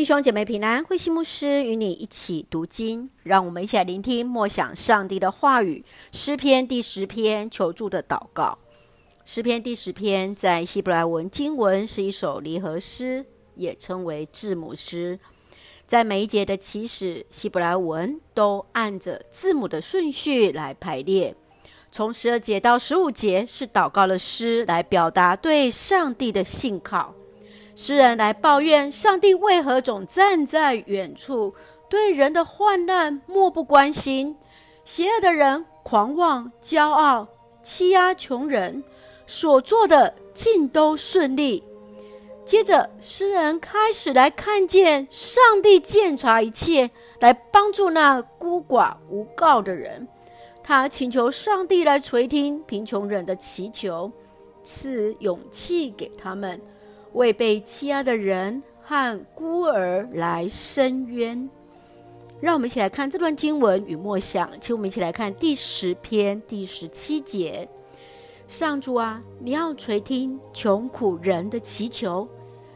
弟兄姐妹平安，慧馨牧师与你一起读经，让我们一起来聆听默想上帝的话语。诗篇第十篇，求助的祷告。诗篇第十篇在希伯来文经文是一首离合诗，也称为字母诗。在每一节的起始，希伯来文都按着字母的顺序来排列。从十二节到十五节是祷告的诗，来表达对上帝的信靠。诗人来抱怨上帝为何总站在远处，对人的患难漠不关心？邪恶的人狂妄骄傲，欺压穷人，所做的尽都顺利。接着，诗人开始来看见上帝鉴察一切，来帮助那孤寡无告的人。他请求上帝来垂听贫穷人的祈求，赐勇气给他们。为被欺压的人和孤儿来伸冤，让我们一起来看这段经文与默想。请我们一起来看第十篇第十七节：上主啊，你要垂听穷苦人的祈求，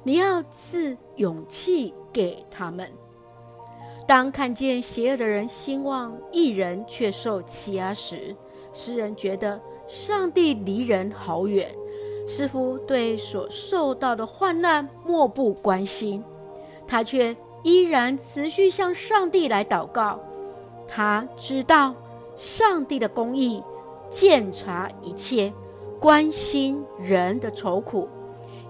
你要赐勇气给他们。当看见邪恶的人兴旺，一人却受欺压时，诗人觉得上帝离人好远。似乎对所受到的患难漠不关心，他却依然持续向上帝来祷告。他知道上帝的公义，鉴察一切，关心人的愁苦，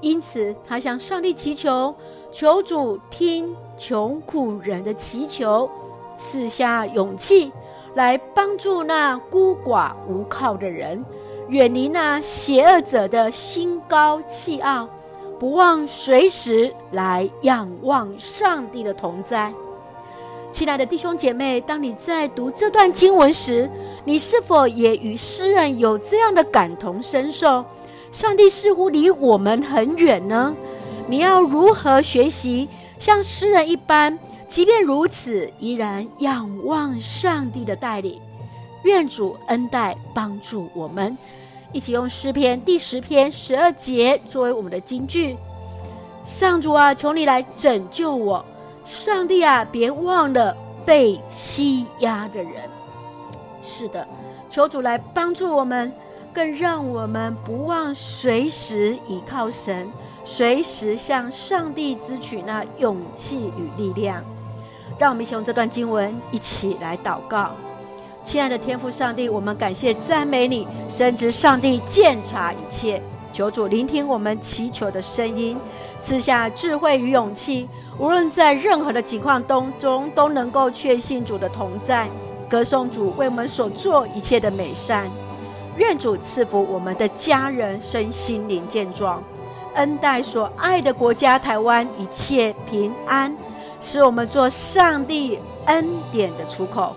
因此他向上帝祈求，求主听穷苦人的祈求，赐下勇气来帮助那孤寡无靠的人。远离那邪恶者的心高气傲，不忘随时来仰望上帝的同在。亲爱的弟兄姐妹，当你在读这段经文时，你是否也与诗人有这样的感同身受？上帝似乎离我们很远呢？你要如何学习像诗人一般，即便如此，依然仰望上帝的带领？愿主恩待帮助我们，一起用诗篇第十篇十二节作为我们的金句。上主啊，求你来拯救我！上帝啊，别忘了被欺压的人。是的，求主来帮助我们，更让我们不忘随时倚靠神，随时向上帝支取那勇气与力量。让我们一起用这段经文一起来祷告。亲爱的天父上帝，我们感谢赞美你，深知上帝鉴察一切，求主聆听我们祈求的声音，赐下智慧与勇气，无论在任何的情况当中，都能够确信主的同在，歌颂主为我们所做一切的美善。愿主赐福我们的家人身心灵健壮，恩待所爱的国家台湾一切平安，使我们做上帝恩典的出口。